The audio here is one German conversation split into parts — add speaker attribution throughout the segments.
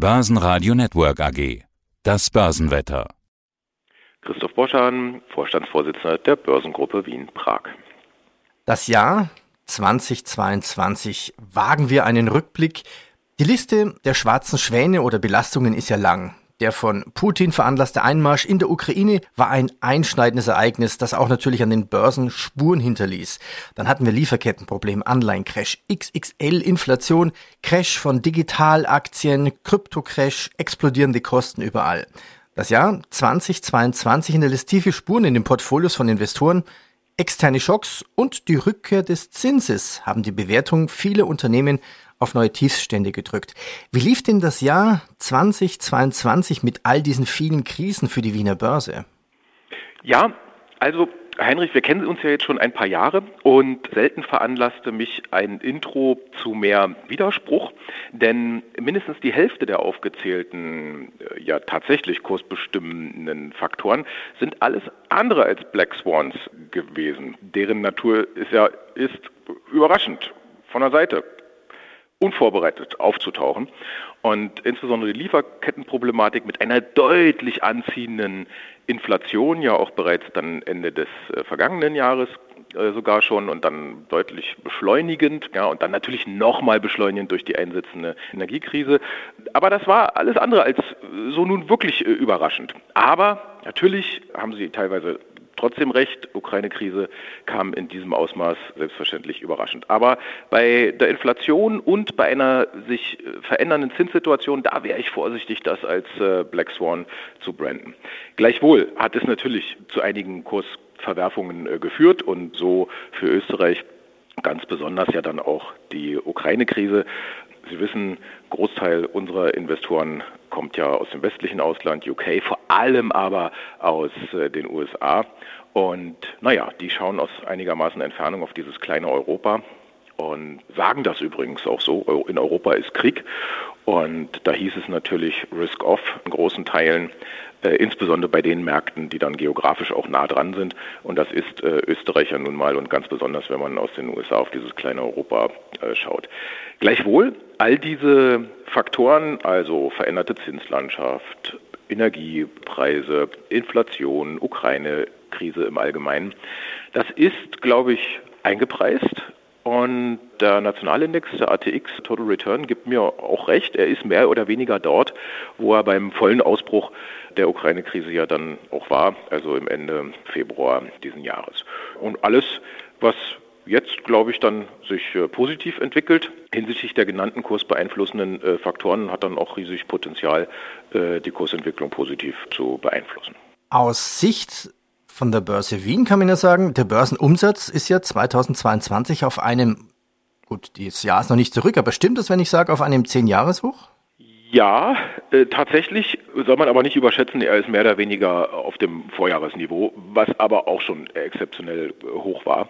Speaker 1: Börsenradio Network AG. Das Börsenwetter.
Speaker 2: Christoph Boschan, Vorstandsvorsitzender der Börsengruppe Wien-Prag.
Speaker 3: Das Jahr 2022 wagen wir einen Rückblick. Die Liste der schwarzen Schwäne oder Belastungen ist ja lang. Der von Putin veranlasste Einmarsch in der Ukraine war ein einschneidendes Ereignis, das auch natürlich an den Börsen Spuren hinterließ. Dann hatten wir Lieferkettenproblem, Anleihencrash, XXL-Inflation, Crash von Digitalaktien, Kryptocrash, explodierende Kosten überall. Das Jahr 2022 hinterlässt tiefe Spuren in den Portfolios von Investoren. Externe Schocks und die Rückkehr des Zinses haben die Bewertung vieler Unternehmen auf neue Tiefstände gedrückt. Wie lief denn das Jahr 2022 mit all diesen vielen Krisen für die Wiener Börse?
Speaker 2: Ja, also Heinrich, wir kennen uns ja jetzt schon ein paar Jahre und selten veranlasste mich ein Intro zu mehr Widerspruch, denn mindestens die Hälfte der aufgezählten, äh, ja tatsächlich kursbestimmenden Faktoren sind alles andere als Black Swans gewesen. Deren Natur ist ja ist überraschend von der Seite unvorbereitet aufzutauchen. Und insbesondere die Lieferkettenproblematik mit einer deutlich anziehenden Inflation, ja auch bereits dann Ende des äh, vergangenen Jahres äh, sogar schon und dann deutlich beschleunigend, ja, und dann natürlich nochmal beschleunigend durch die einsetzende Energiekrise. Aber das war alles andere als so nun wirklich äh, überraschend. Aber natürlich haben sie teilweise trotzdem recht, Ukraine-Krise kam in diesem Ausmaß selbstverständlich überraschend. Aber bei der Inflation und bei einer sich äh, verändernden Zinssituation, da wäre ich vorsichtig, das als äh, Black Swan zu branden. Gleichwohl hat es natürlich zu einigen Kursverwerfungen äh, geführt und so für Österreich ganz besonders ja dann auch die Ukraine-Krise. Sie wissen, Großteil unserer Investoren kommt ja aus dem westlichen Ausland, UK, vor allem aber aus äh, den USA. Und naja, die schauen aus einigermaßen Entfernung auf dieses kleine Europa und sagen das übrigens auch so. In Europa ist Krieg. Und da hieß es natürlich Risk-Off in großen Teilen, äh, insbesondere bei den Märkten, die dann geografisch auch nah dran sind. Und das ist äh, Österreich nun mal und ganz besonders, wenn man aus den USA auf dieses kleine Europa äh, schaut. Gleichwohl, all diese Faktoren, also veränderte Zinslandschaft, Energiepreise, Inflation, Ukraine-Krise im Allgemeinen, das ist, glaube ich, eingepreist. Und der Nationalindex, der ATX Total Return, gibt mir auch recht. Er ist mehr oder weniger dort, wo er beim vollen Ausbruch der Ukraine-Krise ja dann auch war, also im Ende Februar diesen Jahres. Und alles, was jetzt, glaube ich, dann sich äh, positiv entwickelt. Hinsichtlich der genannten kursbeeinflussenden äh, Faktoren hat dann auch riesig Potenzial, äh, die Kursentwicklung positiv zu beeinflussen.
Speaker 3: Aus Sicht von der Börse Wien kann man ja sagen, der Börsenumsatz ist ja 2022 auf einem, gut, dieses Jahr ist noch nicht zurück, aber stimmt das, wenn ich sage, auf einem 10-Jahres-Hoch?
Speaker 2: Ja, äh, tatsächlich soll man aber nicht überschätzen, er ist mehr oder weniger auf dem Vorjahresniveau, was aber auch schon exzeptionell äh, hoch war.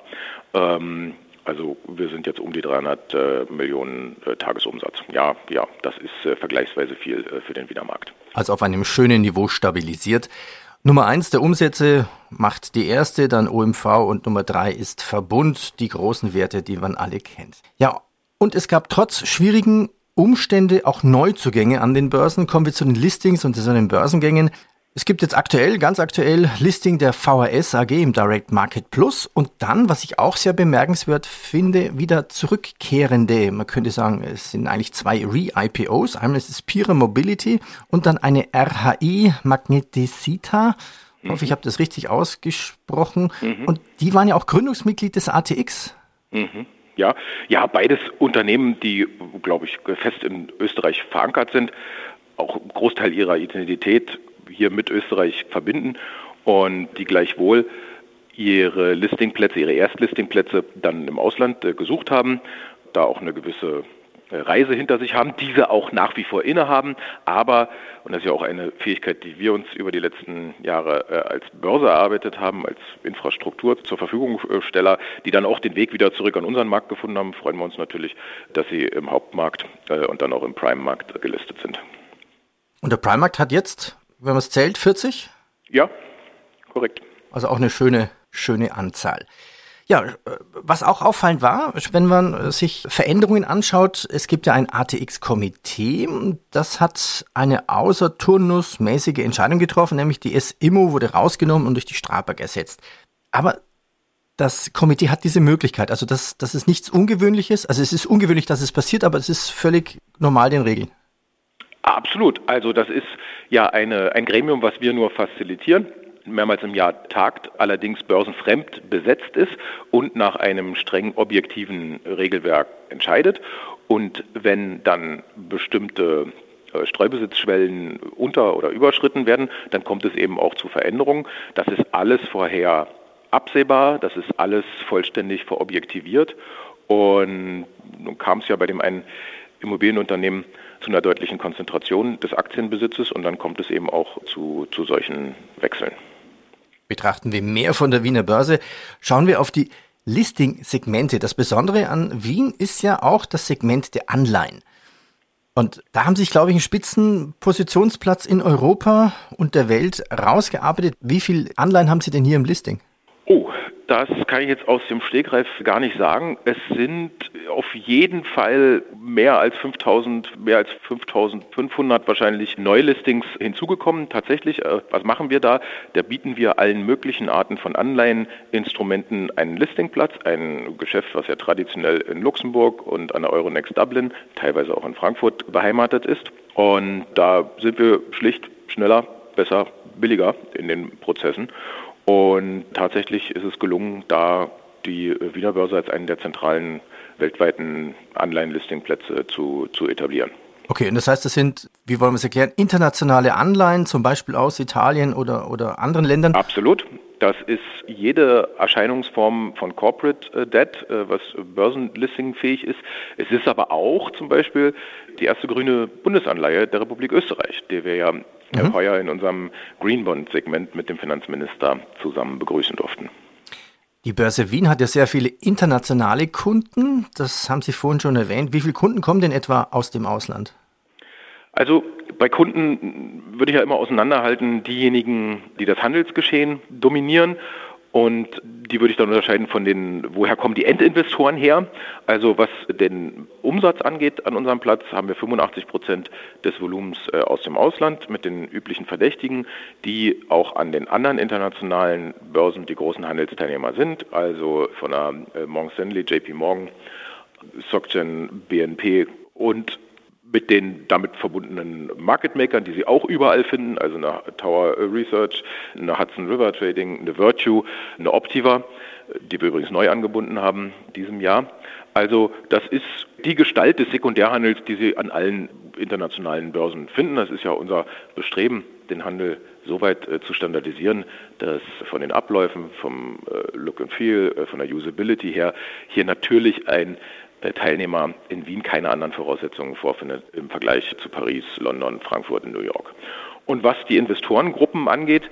Speaker 2: Ähm, also wir sind jetzt um die 300 äh, Millionen äh, Tagesumsatz. Ja, ja, das ist äh, vergleichsweise viel äh, für den Wiener Markt.
Speaker 3: Also auf einem schönen Niveau stabilisiert. Nummer eins der Umsätze macht die erste, dann OMV und Nummer drei ist Verbund, die großen Werte, die man alle kennt. Ja, und es gab trotz schwierigen Umstände auch Neuzugänge an den Börsen. Kommen wir zu den Listings und zu den Börsengängen. Es gibt jetzt aktuell, ganz aktuell, Listing der VHS AG im Direct Market Plus und dann, was ich auch sehr bemerkenswert finde, wieder zurückkehrende, man könnte sagen, es sind eigentlich zwei Re-IPOs. Einmal ist es Pira Mobility und dann eine RHI Magnetisita. Ich hoffe, ich habe das richtig ausgesprochen. Mhm. Und die waren ja auch Gründungsmitglied des ATX.
Speaker 2: Mhm. Ja, ja, beides Unternehmen, die, glaube ich, fest in Österreich verankert sind, auch Großteil ihrer Identität hier mit Österreich verbinden und die gleichwohl ihre Listingplätze, ihre Erstlistingplätze dann im Ausland äh, gesucht haben, da auch eine gewisse Reise hinter sich haben, diese auch nach wie vor innehaben, aber, und das ist ja auch eine Fähigkeit, die wir uns über die letzten Jahre äh, als Börse erarbeitet haben, als Infrastruktur zur Verfügungsteller, die dann auch den Weg wieder zurück an unseren Markt gefunden haben, freuen wir uns natürlich, dass sie im Hauptmarkt äh, und dann auch im Prime-Markt gelistet sind.
Speaker 3: Und der Prime-Markt hat jetzt, wenn man es zählt, 40?
Speaker 2: Ja, korrekt.
Speaker 3: Also auch eine schöne, schöne Anzahl. Ja, was auch auffallend war, wenn man sich Veränderungen anschaut, es gibt ja ein ATX-Komitee, das hat eine außerturnusmäßige Entscheidung getroffen, nämlich die SIMO wurde rausgenommen und durch die Strabag ersetzt. Aber das Komitee hat diese Möglichkeit, also das, das ist nichts Ungewöhnliches, also es ist ungewöhnlich, dass es passiert, aber es ist völlig normal den Regeln.
Speaker 2: Absolut, also das ist ja eine, ein Gremium, was wir nur facilitieren mehrmals im Jahr tagt, allerdings börsenfremd besetzt ist und nach einem streng objektiven Regelwerk entscheidet. Und wenn dann bestimmte äh, Streubesitzschwellen unter- oder überschritten werden, dann kommt es eben auch zu Veränderungen. Das ist alles vorher absehbar, das ist alles vollständig verobjektiviert. Und nun kam es ja bei dem einen Immobilienunternehmen zu einer deutlichen Konzentration des Aktienbesitzes und dann kommt es eben auch zu, zu solchen Wechseln.
Speaker 3: Betrachten wir mehr von der Wiener Börse, schauen wir auf die Listing-Segmente. Das Besondere an Wien ist ja auch das Segment der Anleihen. Und da haben sich, glaube ich, einen Spitzenpositionsplatz in Europa und der Welt rausgearbeitet. Wie viele Anleihen haben Sie denn hier im Listing?
Speaker 2: Das kann ich jetzt aus dem Stegreif gar nicht sagen. Es sind auf jeden Fall mehr als 5000, mehr als 5500 wahrscheinlich Neulistings hinzugekommen. Tatsächlich, äh, was machen wir da? Da bieten wir allen möglichen Arten von Anleiheninstrumenten einen Listingplatz, ein Geschäft, was ja traditionell in Luxemburg und an der Euronext Dublin, teilweise auch in Frankfurt beheimatet ist. Und da sind wir schlicht schneller, besser, billiger in den Prozessen. Und tatsächlich ist es gelungen, da die Wiener Börse als einen der zentralen weltweiten Anleihen-Listing-Plätze zu, zu etablieren.
Speaker 3: Okay, und das heißt, das sind, wie wollen wir es erklären, internationale Anleihen, zum Beispiel aus Italien oder, oder anderen Ländern?
Speaker 2: Absolut. Das ist jede Erscheinungsform von Corporate äh, Debt, äh, was börsenlistingfähig ist. Es ist aber auch zum Beispiel die erste grüne Bundesanleihe der Republik Österreich, die wir ja mhm. heuer in unserem Green Bond-Segment mit dem Finanzminister zusammen begrüßen durften.
Speaker 3: Die Börse Wien hat ja sehr viele internationale Kunden. Das haben Sie vorhin schon erwähnt. Wie viele Kunden kommen denn etwa aus dem Ausland?
Speaker 2: Also bei Kunden würde ich ja immer auseinanderhalten, diejenigen, die das Handelsgeschehen dominieren und die würde ich dann unterscheiden von den, woher kommen die Endinvestoren her. Also was den Umsatz angeht an unserem Platz, haben wir 85 Prozent des Volumens äh, aus dem Ausland mit den üblichen Verdächtigen, die auch an den anderen internationalen Börsen die großen Handelsteilnehmer sind. Also von der äh, Morgan Stanley, JP Morgan, SocGen, BNP und mit den damit verbundenen Market Makern, die Sie auch überall finden, also eine Tower Research, eine Hudson River Trading, eine Virtue, eine Optiva, die wir übrigens neu angebunden haben diesem Jahr. Also das ist die Gestalt des Sekundärhandels, die Sie an allen internationalen Börsen finden. Das ist ja unser Bestreben, den Handel so weit äh, zu standardisieren, dass von den Abläufen, vom äh, Look and Feel, äh, von der Usability her hier natürlich ein Teilnehmer in Wien keine anderen Voraussetzungen vorfindet im Vergleich zu Paris, London, Frankfurt und New York. Und was die Investorengruppen angeht,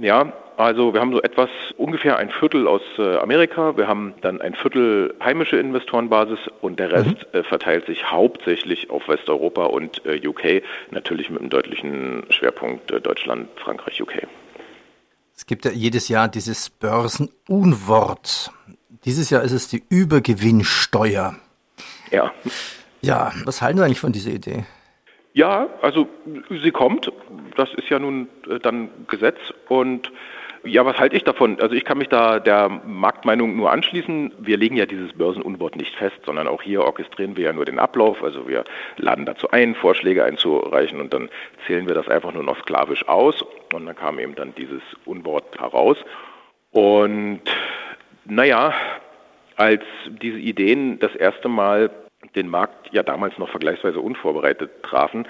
Speaker 2: ja, also wir haben so etwas ungefähr ein Viertel aus äh, Amerika, wir haben dann ein Viertel heimische Investorenbasis und der Rest mhm. Äh, verteilt sich hauptsächlich auf Westeuropa und äh, UK, natürlich mit einem deutlichen Schwerpunkt Deutschland, Frankreich, UK.
Speaker 3: Es gibt ja jedes Jahr dieses Börsenunwort. Dieses Jahr ist es die Übergewinnsteuer.
Speaker 2: Ja.
Speaker 3: Ja, was halten Sie eigentlich von dieser Idee?
Speaker 2: Ja, also sie kommt. Das ist ja nun äh, dann Gesetz. Und ja, was halte ich davon? Also ich kann mich da der Marktmeinung nur anschließen. Wir legen ja dieses Börsenunwort nicht fest, sondern auch hier orchestrieren wir ja nur den Ablauf. Also wir laden dazu ein, Vorschläge einzureichen und dann zählen wir das einfach nur noch sklavisch aus. Und dann kam eben dann dieses Unwort heraus. Und naja, als diese Ideen das erste Mal den Markt ja damals noch vergleichsweise unvorbereitet trafen,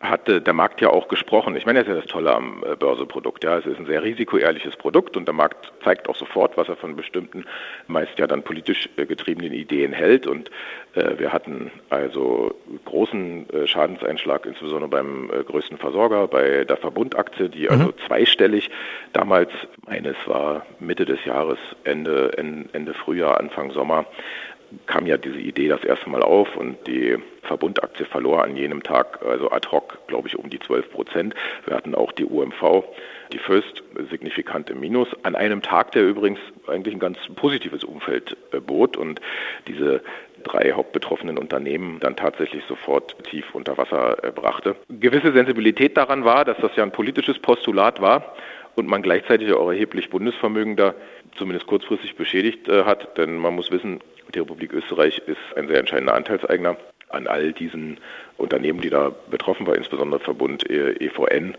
Speaker 2: hatte der Markt ja auch gesprochen. Ich meine, das ist ja das Tolle am äh, Börseprodukt. Ja, es ist ein sehr risikoehrliches Produkt und der Markt zeigt auch sofort, was er von bestimmten, meist ja dann politisch äh, getriebenen Ideen hält. Und äh, wir hatten also großen äh, Schadenseinschlag, insbesondere beim äh, größten Versorger, bei der Verbundaktie, die also mhm. zweistellig damals, meines war Mitte des Jahres, Ende, Ende Frühjahr, Anfang Sommer, kam ja diese Idee das erste Mal auf und die Verbundaktie verlor an jenem Tag, also ad hoc, glaube ich, um die 12 Prozent. Wir hatten auch die UMV, die First, signifikant im Minus. An einem Tag, der übrigens eigentlich ein ganz positives Umfeld äh, bot und diese drei hauptbetroffenen Unternehmen dann tatsächlich sofort tief unter Wasser äh, brachte. Gewisse Sensibilität daran war, dass das ja ein politisches Postulat war und man gleichzeitig auch erheblich Bundesvermögen da zumindest kurzfristig beschädigt äh, hat. Denn man muss wissen, die Republik Österreich ist ein sehr entscheidender Anteilseigner an all diesen Unternehmen, die da betroffen waren, insbesondere Verbund EVN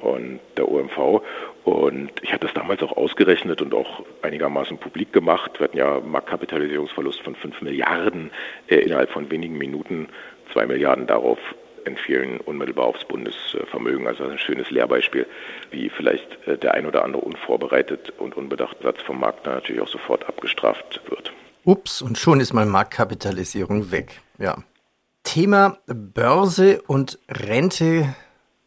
Speaker 2: und der OMV. Und ich hatte es damals auch ausgerechnet und auch einigermaßen publik gemacht. Wir hatten ja Marktkapitalisierungsverlust von 5 Milliarden äh, innerhalb von wenigen Minuten, 2 Milliarden darauf entfielen unmittelbar aufs Bundesvermögen. Also ein schönes Lehrbeispiel, wie vielleicht äh, der ein oder andere unvorbereitet und unbedachte Satz vom Markt dann natürlich auch sofort abgestraft wird.
Speaker 3: Ups, und schon ist meine Marktkapitalisierung weg. Ja. Thema Börse und Rente,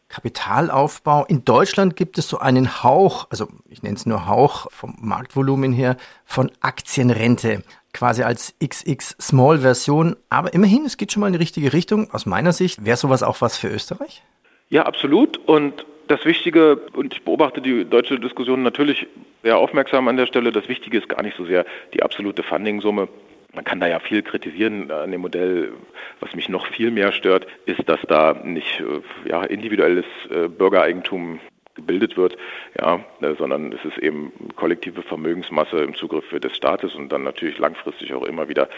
Speaker 3: Kapitalaufbau. In Deutschland gibt es so einen Hauch, also ich nenne es nur Hauch vom Marktvolumen her, von Aktienrente quasi als XX Small Version. Aber immerhin, es geht schon mal in die richtige Richtung. Aus meiner Sicht wäre sowas auch was für Österreich?
Speaker 2: Ja, absolut. Und das Wichtige, und ich beobachte die deutsche Diskussion natürlich sehr aufmerksam an der Stelle, das Wichtige ist gar nicht so sehr die absolute Funding-Summe. Man kann da ja viel kritisieren an dem Modell. Was mich noch viel mehr stört, ist, dass da nicht äh, ja, individuelles äh, Bürgereigentum gebildet wird, ja, äh, sondern es ist eben kollektive Vermögensmasse im Zugriff des Staates und dann natürlich langfristig auch immer wieder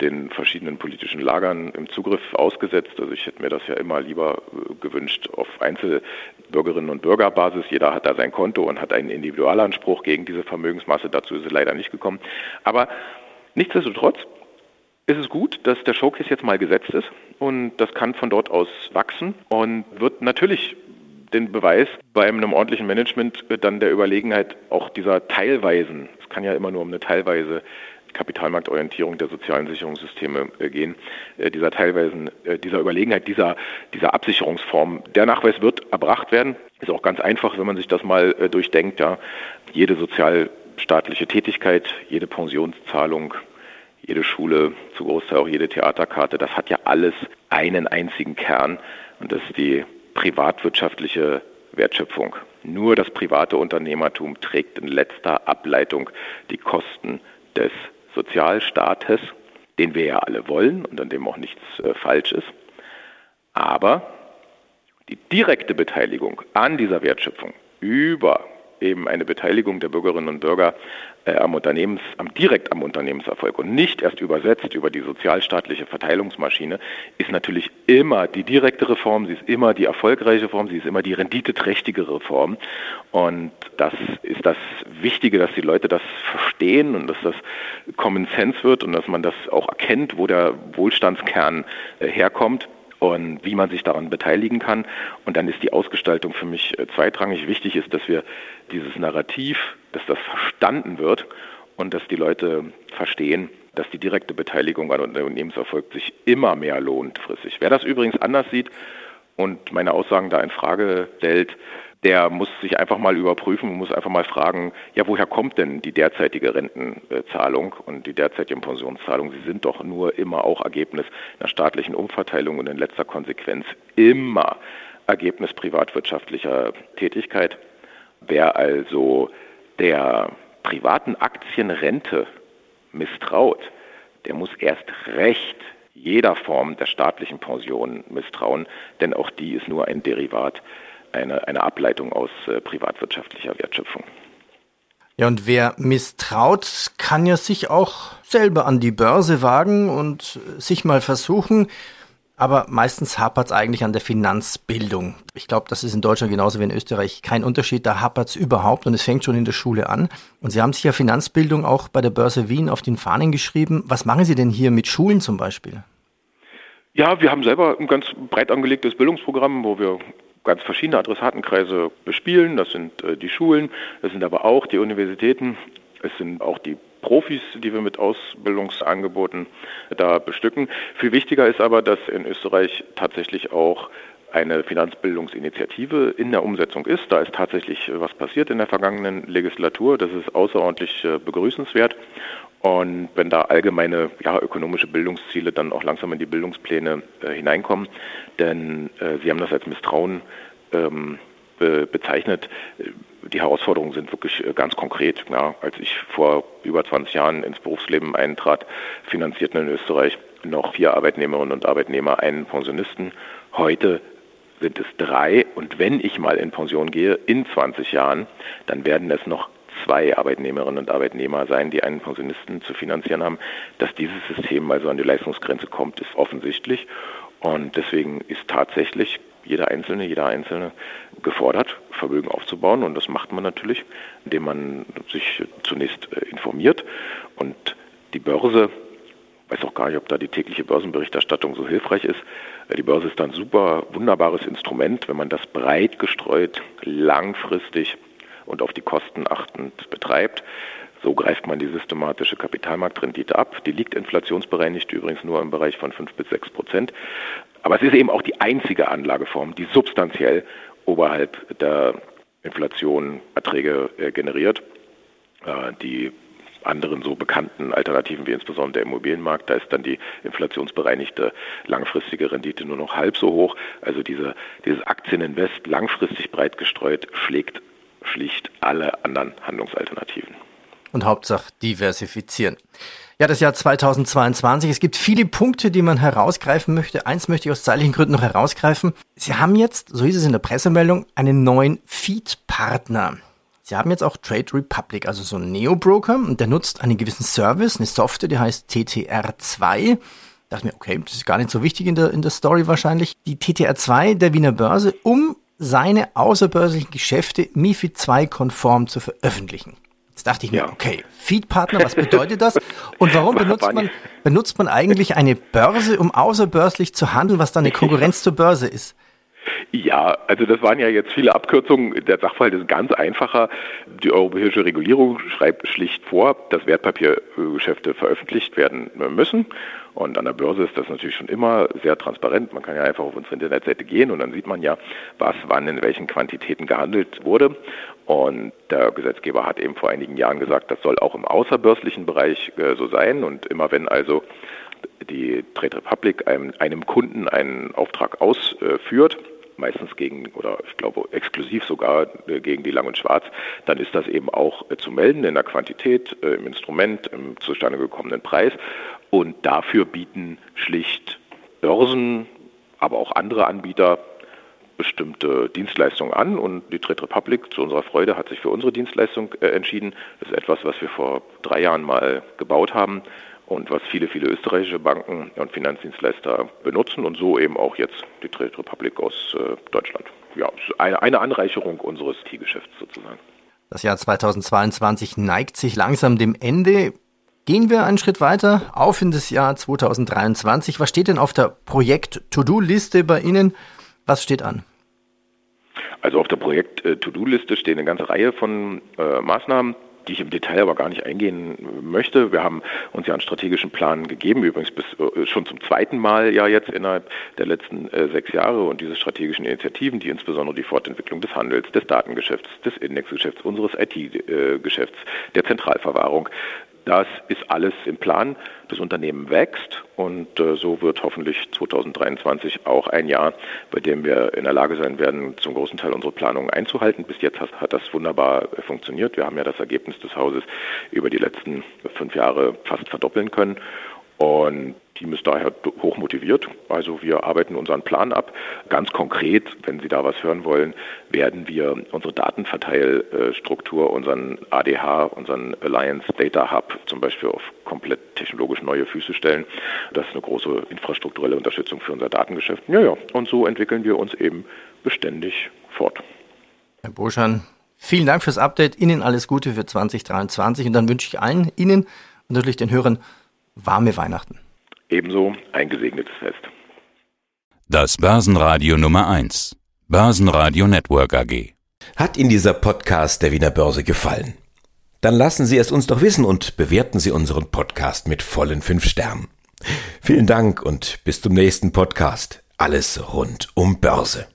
Speaker 2: den verschiedenen politischen Lagern im Zugriff ausgesetzt. Also ich hätte mir das ja immer lieber äh, gewünscht auf Einzelbürgerinnen und Bürgerbasis. Jeder hat da sein Konto und hat einen Individualanspruch gegen diese Vermögensmasse. Dazu ist es leider nicht gekommen. Aber nichtsdestotrotz ist es gut, dass der Showcase jetzt mal gesetzt ist und das kann von dort aus wachsen und wird natürlich den Beweis bei einem ordentlichen Management dann der Überlegenheit auch dieser teilweisen, es kann ja immer nur um eine teilweise Kapitalmarktorientierung der sozialen Sicherungssysteme äh, gehen, äh, dieser teilweisen, äh, dieser Überlegenheit, dieser, dieser Absicherungsform. Der Nachweis wird erbracht werden. Ist auch ganz einfach, wenn man sich das mal durchdenkt. Ja. Jede sozialstaatliche Tätigkeit, jede Pensionszahlung, jede Schule, zu Großteil auch jede Theaterkarte, das hat ja alles einen einzigen Kern und das ist die privatwirtschaftliche Wertschöpfung. Nur das private Unternehmertum trägt in letzter Ableitung die Kosten des Sozialstaates, den wir ja alle wollen und an dem auch nichts äh, falsch ist. Aber die direkte Beteiligung an dieser Wertschöpfung über eben eine Beteiligung der Bürgerinnen und Bürger äh, am Unternehmens, am, direkt am Unternehmenserfolg und nicht erst übersetzt über die sozialstaatliche Verteilungsmaschine, ist natürlich immer die direkte Reform, sie ist immer die erfolgreiche Form, sie ist immer die renditeträchtigere Form. Und das ist das Wichtige, dass die Leute das verstehen und dass das Common Sense wird und dass man das auch erkennt, wo der Wohlstandskern äh, herkommt und wie man sich daran beteiligen kann. Und dann ist die Ausgestaltung für mich äh, zweitrangig. Wichtig ist, dass wir dieses Narrativ, dass das verstanden wird und dass die Leute verstehen, dass die direkte Beteiligung an Unternehmenserfolg sich immer mehr lohnt fristig. Wer das übrigens anders sieht und meine Aussagen da in Frage stellt, der muss sich einfach mal überprüfen und muss einfach mal fragen, ja, woher kommt denn die derzeitige Rentenzahlung und die derzeitige Pensionszahlung? Sie sind doch nur immer auch Ergebnis einer staatlichen Umverteilung und in letzter Konsequenz immer Ergebnis privatwirtschaftlicher Tätigkeit. Wer also der privaten Aktienrente misstraut, der muss erst recht jeder Form der staatlichen Pension misstrauen, denn auch die ist nur ein Derivat eine, eine Ableitung aus äh, privatwirtschaftlicher Wertschöpfung.
Speaker 3: Ja, und wer misstraut, kann ja sich auch selber an die Börse wagen und sich mal versuchen. Aber meistens hapert es eigentlich an der Finanzbildung. Ich glaube, das ist in Deutschland genauso wie in Österreich kein Unterschied. Da hapert es überhaupt und es fängt schon in der Schule an. Und Sie haben sich ja Finanzbildung auch bei der Börse Wien auf den Fahnen geschrieben. Was machen Sie denn hier mit Schulen zum Beispiel?
Speaker 2: Ja, wir haben selber ein ganz breit angelegtes Bildungsprogramm, wo wir ganz verschiedene Adressatenkreise bespielen. Das sind äh, die Schulen, das sind aber auch die Universitäten, es sind auch die Profis, die wir mit Ausbildungsangeboten da bestücken. Viel wichtiger ist aber, dass in Österreich tatsächlich auch eine Finanzbildungsinitiative in der Umsetzung ist. Da ist tatsächlich was passiert in der vergangenen Legislatur. Das ist außerordentlich äh, begrüßenswert. Und wenn da allgemeine ja, ökonomische Bildungsziele dann auch langsam in die Bildungspläne äh, hineinkommen, denn äh, Sie haben das als Misstrauen ähm, be bezeichnet. Die Herausforderungen sind wirklich äh, ganz konkret. Ja, als ich vor über 20 Jahren ins Berufsleben eintrat, finanzierten in Österreich noch vier Arbeitnehmerinnen und Arbeitnehmer einen Pensionisten. Heute sind es drei und wenn ich mal in Pension gehe in 20 Jahren, dann werden es noch zwei Arbeitnehmerinnen und Arbeitnehmer sein, die einen Pensionisten zu finanzieren haben. Dass dieses System also an die Leistungsgrenze kommt, ist offensichtlich. Und deswegen ist tatsächlich jeder Einzelne, jeder Einzelne gefordert, Vermögen aufzubauen. Und das macht man natürlich, indem man sich zunächst äh, informiert. Und die Börse, weiß auch gar nicht, ob da die tägliche Börsenberichterstattung so hilfreich ist. Äh, die Börse ist ein super, wunderbares Instrument, wenn man das breit gestreut, langfristig und auf die Kosten achtend betreibt. So greift man die systematische Kapitalmarktrendite ab. Die liegt inflationsbereinigt übrigens nur im Bereich von 5 bis 6 Prozent. Aber es ist eben auch die einzige Anlageform, die substanziell oberhalb der Inflation Erträge äh, generiert. Äh, die anderen so bekannten Alternativen wie insbesondere der Immobilienmarkt, da ist dann die inflationsbereinigte langfristige Rendite nur noch halb so hoch. Also diese, dieses Aktieninvest langfristig breit gestreut schlägt schlicht alle anderen Handlungsalternativen.
Speaker 3: Und Hauptsache diversifizieren. Ja, das Jahr 2022. Es gibt viele Punkte, die man herausgreifen möchte. Eins möchte ich aus zeitlichen Gründen noch herausgreifen. Sie haben jetzt, so hieß es in der Pressemeldung, einen neuen Feed-Partner. Sie haben jetzt auch Trade Republic, also so einen Neo-Broker, und der nutzt einen gewissen Service, eine Software, die heißt TTR2. Da dachte mir, okay, das ist gar nicht so wichtig in der, in der Story wahrscheinlich. Die TTR2 der Wiener Börse, um seine außerbörslichen Geschäfte MIFID II konform zu veröffentlichen. Jetzt dachte ich mir, ja. okay, Feedpartner, was bedeutet das? Und warum benutzt man, benutzt man eigentlich eine Börse, um außerbörslich zu handeln, was dann eine Konkurrenz zur Börse ist?
Speaker 2: Ja, also das waren ja jetzt viele Abkürzungen. Der Sachverhalt ist ganz einfacher. Die europäische Regulierung schreibt schlicht vor, dass Wertpapiergeschäfte veröffentlicht werden müssen. Und an der Börse ist das natürlich schon immer sehr transparent. Man kann ja einfach auf unsere Internetseite gehen und dann sieht man ja, was wann in welchen Quantitäten gehandelt wurde. Und der Gesetzgeber hat eben vor einigen Jahren gesagt, das soll auch im außerbörslichen Bereich äh, so sein. Und immer wenn also die Trade Republic einem, einem Kunden einen Auftrag ausführt, meistens gegen oder ich glaube exklusiv sogar äh, gegen die Lang und Schwarz, dann ist das eben auch äh, zu melden in der Quantität, im Instrument, im zustande gekommenen Preis. Und dafür bieten schlicht Börsen, aber auch andere Anbieter bestimmte Dienstleistungen an und die Trade Republic zu unserer Freude hat sich für unsere Dienstleistung entschieden. Das ist etwas, was wir vor drei Jahren mal gebaut haben und was viele, viele österreichische Banken und Finanzdienstleister benutzen und so eben auch jetzt die Trade Republic aus äh, Deutschland. Ja, eine, eine Anreicherung unseres T-Geschäfts sozusagen.
Speaker 3: Das Jahr 2022 neigt sich langsam dem Ende. Gehen wir einen Schritt weiter auf in das Jahr 2023. Was steht denn auf der Projekt-To-Do-Liste bei Ihnen? Was steht an?
Speaker 2: Also auf der Projekt-To-Do-Liste stehen eine ganze Reihe von äh, Maßnahmen die ich im Detail aber gar nicht eingehen möchte. Wir haben uns ja einen strategischen Plan gegeben, übrigens bis äh, schon zum zweiten Mal ja jetzt innerhalb der letzten äh, sechs Jahre und diese strategischen Initiativen, die insbesondere die Fortentwicklung des Handels, des Datengeschäfts, des Indexgeschäfts, unseres IT-Geschäfts, der Zentralverwahrung das ist alles im Plan. Das Unternehmen wächst und äh, so wird hoffentlich 2023 auch ein Jahr, bei dem wir in der Lage sein werden, zum großen Teil unsere Planungen einzuhalten. Bis jetzt hat, hat das wunderbar funktioniert. Wir haben ja das Ergebnis des Hauses über die letzten fünf Jahre fast verdoppeln können. Und Team ist daher hoch motiviert. Also wir arbeiten unseren Plan ab. Ganz konkret, wenn Sie da was hören wollen, werden wir unsere Datenverteilstruktur, unseren ADH, unseren Alliance Data Hub zum Beispiel auf komplett technologisch neue Füße stellen. Das ist eine große infrastrukturelle Unterstützung für unser Datengeschäft. Ja, ja. Und so entwickeln wir uns eben beständig fort.
Speaker 3: Herr Burschan, vielen Dank fürs Update. Ihnen alles Gute für 2023 und dann wünsche ich allen Ihnen und natürlich den Hörern warme Weihnachten.
Speaker 2: Ebenso ein gesegnetes Fest.
Speaker 1: Das Börsenradio Nummer 1. Börsenradio Network AG.
Speaker 4: Hat Ihnen dieser Podcast der Wiener Börse gefallen? Dann lassen Sie es uns doch wissen und bewerten Sie unseren Podcast mit vollen fünf Sternen. Vielen Dank und bis zum nächsten Podcast. Alles rund um Börse.